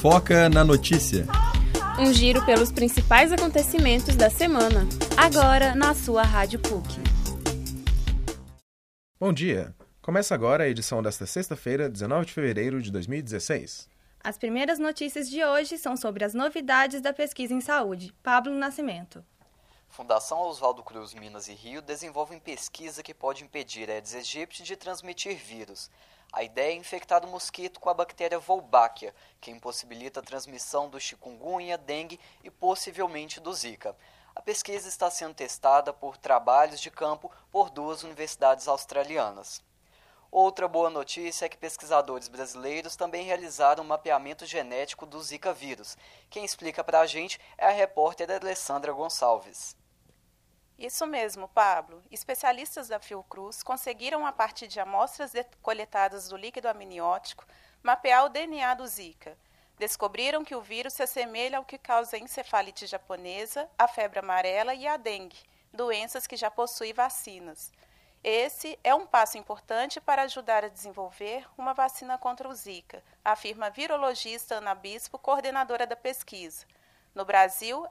Foca na Notícia. Um giro pelos principais acontecimentos da semana. Agora na sua Rádio PUC. Bom dia. Começa agora a edição desta sexta-feira, 19 de fevereiro de 2016. As primeiras notícias de hoje são sobre as novidades da pesquisa em saúde. Pablo Nascimento. Fundação Oswaldo Cruz Minas e Rio desenvolvem pesquisa que pode impedir Aedes aegypti de transmitir vírus. A ideia é infectar o mosquito com a bactéria Wolbachia, que impossibilita a transmissão do chikungunya, dengue e possivelmente do Zika. A pesquisa está sendo testada por trabalhos de campo por duas universidades australianas. Outra boa notícia é que pesquisadores brasileiros também realizaram um mapeamento genético do Zika vírus. Quem explica para a gente é a repórter Alessandra Gonçalves. Isso mesmo, Pablo. Especialistas da Fiocruz conseguiram, a partir de amostras coletadas do líquido amniótico, mapear o DNA do Zika. Descobriram que o vírus se assemelha ao que causa a encefalite japonesa, a febre amarela e a dengue, doenças que já possuem vacinas. Esse é um passo importante para ajudar a desenvolver uma vacina contra o Zika, afirma a virologista Ana Bispo, coordenadora da pesquisa. No Brasil,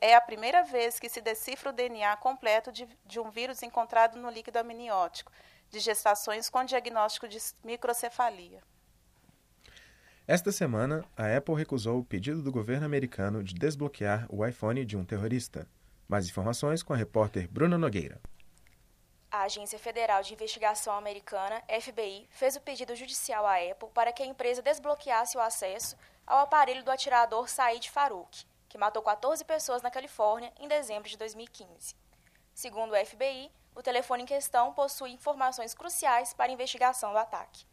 é a primeira vez que se decifra o DNA completo de, de um vírus encontrado no líquido amniótico, de gestações com diagnóstico de microcefalia. Esta semana, a Apple recusou o pedido do governo americano de desbloquear o iPhone de um terrorista. Mais informações com a repórter Bruna Nogueira. A Agência Federal de Investigação Americana, FBI, fez o pedido judicial à Apple para que a empresa desbloqueasse o acesso ao aparelho do atirador Said Farouk, que matou 14 pessoas na Califórnia em dezembro de 2015. Segundo o FBI, o telefone em questão possui informações cruciais para a investigação do ataque.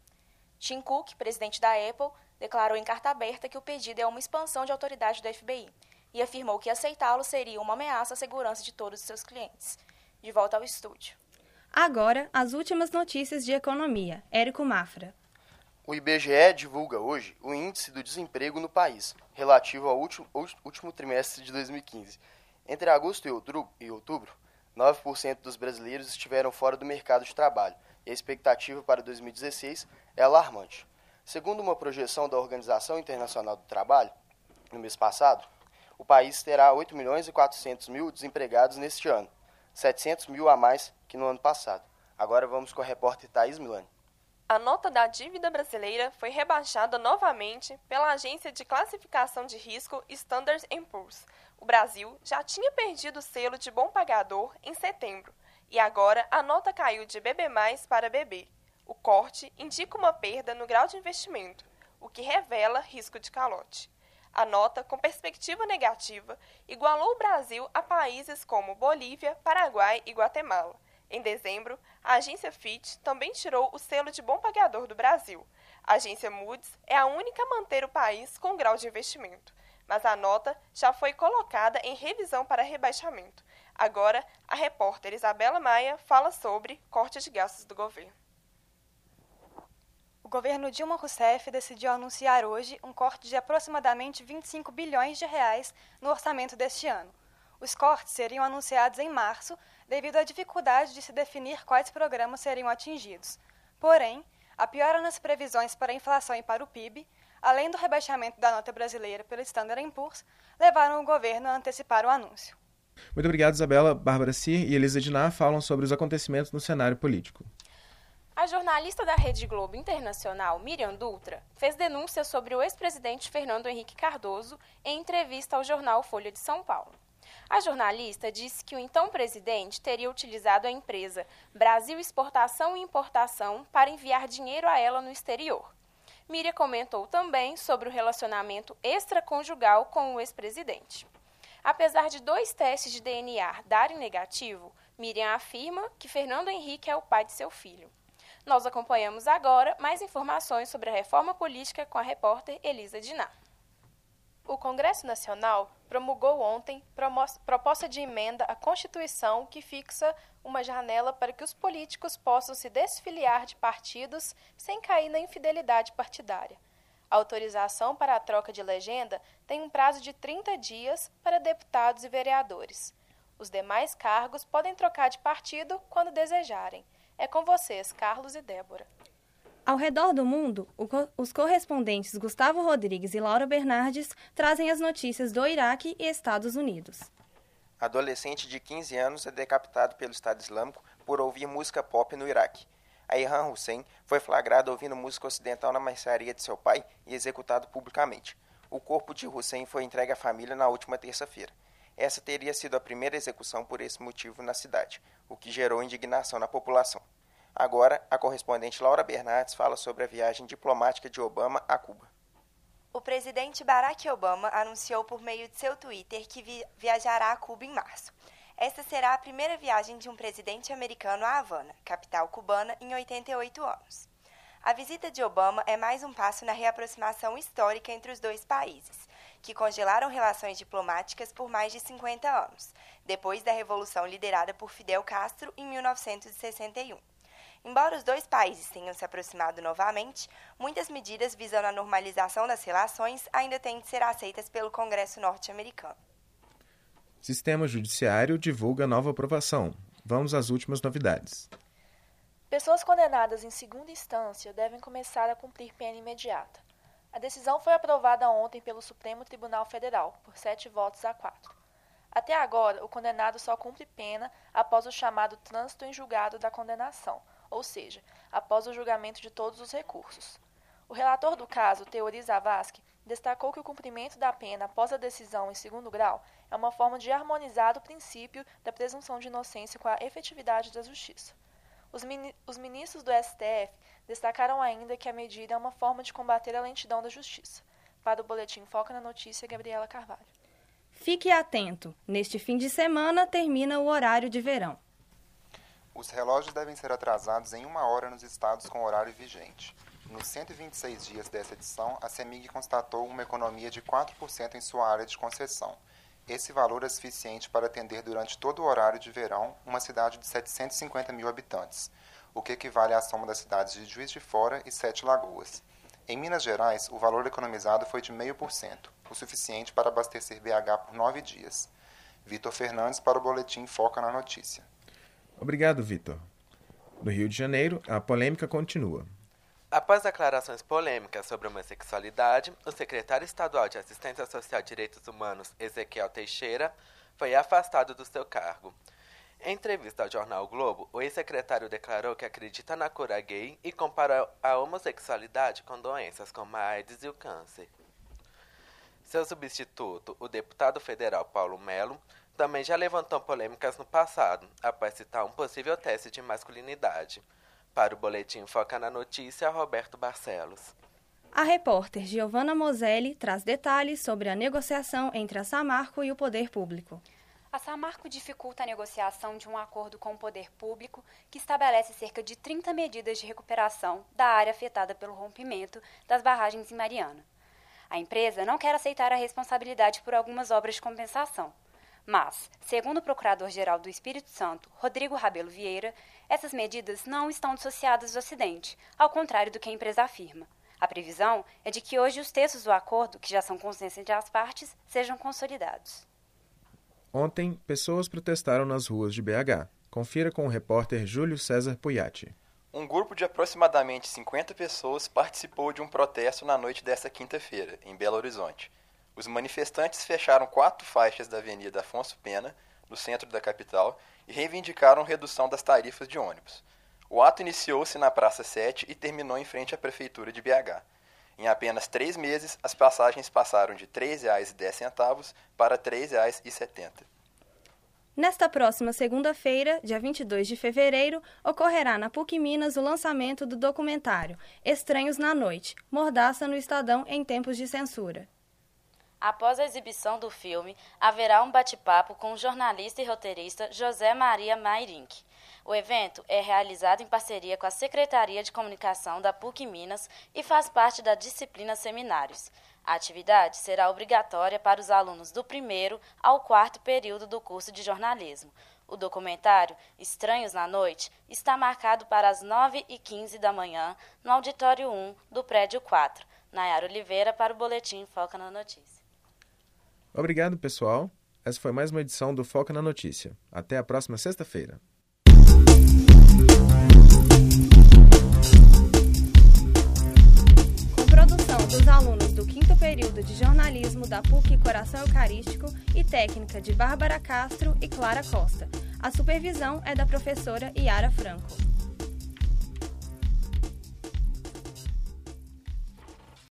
Tim Cook, presidente da Apple, declarou em carta aberta que o pedido é uma expansão de autoridade do FBI e afirmou que aceitá-lo seria uma ameaça à segurança de todos os seus clientes. De volta ao estúdio. Agora, as últimas notícias de economia. Érico Mafra. O IBGE divulga hoje o índice do desemprego no país, relativo ao último, último trimestre de 2015. Entre agosto e outubro, e outubro 9% dos brasileiros estiveram fora do mercado de trabalho, e a expectativa para 2016 é alarmante. Segundo uma projeção da Organização Internacional do Trabalho, no mês passado, o país terá 8 milhões e 400 mil desempregados neste ano, 700 mil a mais que no ano passado. Agora vamos com a repórter Thaís Milani. A nota da dívida brasileira foi rebaixada novamente pela agência de classificação de risco Standard Poor's. O Brasil já tinha perdido o selo de bom pagador em setembro e agora a nota caiu de BB+ para BB. O corte indica uma perda no grau de investimento, o que revela risco de calote. A nota, com perspectiva negativa, igualou o Brasil a países como Bolívia, Paraguai e Guatemala. Em dezembro, a agência Fitch também tirou o selo de bom pagador do Brasil. A agência Moody's é a única a manter o país com grau de investimento, mas a nota já foi colocada em revisão para rebaixamento. Agora, a repórter Isabela Maia fala sobre corte de gastos do governo o governo Dilma Rousseff decidiu anunciar hoje um corte de aproximadamente 25 bilhões de reais no orçamento deste ano. Os cortes seriam anunciados em março, devido à dificuldade de se definir quais programas seriam atingidos. Porém, a piora nas previsões para a inflação e para o PIB, além do rebaixamento da nota brasileira pelo Standard Poor's, levaram o governo a antecipar o anúncio. Muito obrigado, Isabela. Bárbara Cir e Elisa Dinar falam sobre os acontecimentos no cenário político. A jornalista da Rede Globo Internacional, Miriam Dutra, fez denúncia sobre o ex-presidente Fernando Henrique Cardoso em entrevista ao jornal Folha de São Paulo. A jornalista disse que o então presidente teria utilizado a empresa Brasil Exportação e Importação para enviar dinheiro a ela no exterior. Miriam comentou também sobre o relacionamento extraconjugal com o ex-presidente. Apesar de dois testes de DNA darem negativo, Miriam afirma que Fernando Henrique é o pai de seu filho. Nós acompanhamos agora mais informações sobre a reforma política com a repórter Elisa Diná. O Congresso Nacional promulgou ontem proposta de emenda à Constituição que fixa uma janela para que os políticos possam se desfiliar de partidos sem cair na infidelidade partidária. A autorização para a troca de legenda tem um prazo de 30 dias para deputados e vereadores. Os demais cargos podem trocar de partido quando desejarem. É com vocês, Carlos e Débora. Ao redor do mundo, os correspondentes Gustavo Rodrigues e Laura Bernardes trazem as notícias do Iraque e Estados Unidos. Adolescente de 15 anos é decapitado pelo Estado Islâmico por ouvir música pop no Iraque. Ayhan Hussein foi flagrado ouvindo música ocidental na mercearia de seu pai e executado publicamente. O corpo de Hussein foi entregue à família na última terça-feira. Essa teria sido a primeira execução por esse motivo na cidade, o que gerou indignação na população. Agora, a correspondente Laura Bernardes fala sobre a viagem diplomática de Obama a Cuba. O presidente Barack Obama anunciou por meio de seu Twitter que vi viajará a Cuba em março. Esta será a primeira viagem de um presidente americano a Havana, capital cubana, em 88 anos. A visita de Obama é mais um passo na reaproximação histórica entre os dois países, que congelaram relações diplomáticas por mais de 50 anos, depois da revolução liderada por Fidel Castro em 1961. Embora os dois países tenham se aproximado novamente, muitas medidas visando a normalização das relações ainda têm de ser aceitas pelo Congresso norte-americano. Sistema Judiciário divulga nova aprovação. Vamos às últimas novidades. Pessoas condenadas em segunda instância devem começar a cumprir pena imediata. A decisão foi aprovada ontem pelo Supremo Tribunal Federal, por sete votos a quatro. Até agora, o condenado só cumpre pena após o chamado trânsito em julgado da condenação, ou seja, após o julgamento de todos os recursos. O relator do caso, Teori Zavascki, destacou que o cumprimento da pena após a decisão em segundo grau é uma forma de harmonizar o princípio da presunção de inocência com a efetividade da justiça. Os, mini os ministros do STF destacaram ainda que a medida é uma forma de combater a lentidão da justiça. Para o Boletim Foca na Notícia, Gabriela Carvalho. Fique atento. Neste fim de semana termina o horário de verão. Os relógios devem ser atrasados em uma hora nos estados com horário vigente. Nos 126 dias dessa edição, a CEMIG constatou uma economia de 4% em sua área de concessão. Esse valor é suficiente para atender durante todo o horário de verão uma cidade de 750 mil habitantes, o que equivale à soma das cidades de Juiz de Fora e Sete Lagoas. Em Minas Gerais, o valor economizado foi de 0,5%, o suficiente para abastecer BH por nove dias. Vitor Fernandes para o Boletim Foca na Notícia. Obrigado, Vitor. No Rio de Janeiro, a polêmica continua. Após declarações polêmicas sobre homossexualidade, o secretário estadual de Assistência Social e Direitos Humanos, Ezequiel Teixeira, foi afastado do seu cargo. Em entrevista ao jornal o Globo, o ex-secretário declarou que acredita na cura gay e comparou a homossexualidade com doenças como a AIDS e o câncer. Seu substituto, o deputado federal Paulo Melo, também já levantou polêmicas no passado, após citar um possível teste de masculinidade. Para o Boletim Foca na Notícia, Roberto Barcelos. A repórter Giovanna Moselli traz detalhes sobre a negociação entre a Samarco e o poder público. A Samarco dificulta a negociação de um acordo com o poder público que estabelece cerca de 30 medidas de recuperação da área afetada pelo rompimento das barragens em Mariana. A empresa não quer aceitar a responsabilidade por algumas obras de compensação. Mas, segundo o Procurador-Geral do Espírito Santo, Rodrigo Rabelo Vieira, essas medidas não estão dissociadas do acidente, ao contrário do que a empresa afirma. A previsão é de que hoje os textos do acordo, que já são consenso entre as partes, sejam consolidados. Ontem, pessoas protestaram nas ruas de BH. Confira com o repórter Júlio César Puiati. Um grupo de aproximadamente 50 pessoas participou de um protesto na noite desta quinta-feira, em Belo Horizonte. Os manifestantes fecharam quatro faixas da Avenida Afonso Pena, no centro da capital, e reivindicaram redução das tarifas de ônibus. O ato iniciou-se na Praça 7 e terminou em frente à Prefeitura de BH. Em apenas três meses, as passagens passaram de R$ 3,10 para R$ 3,70. Nesta próxima segunda-feira, dia 22 de fevereiro, ocorrerá na PUC Minas o lançamento do documentário Estranhos na Noite, Mordaça no Estadão em Tempos de Censura. Após a exibição do filme, haverá um bate-papo com o jornalista e roteirista José Maria Mairink. O evento é realizado em parceria com a Secretaria de Comunicação da PUC Minas e faz parte da disciplina Seminários. A atividade será obrigatória para os alunos do primeiro ao quarto período do curso de jornalismo. O documentário Estranhos na Noite está marcado para as 9h15 da manhã no Auditório 1 do Prédio 4. Nayara Oliveira para o Boletim Foca na Notícia. Obrigado, pessoal. Essa foi mais uma edição do Foca na Notícia. Até a próxima sexta-feira. pelos alunos do quinto período de jornalismo da PUC Coração Eucarístico e técnica de Bárbara Castro e Clara Costa. A supervisão é da professora Yara Franco.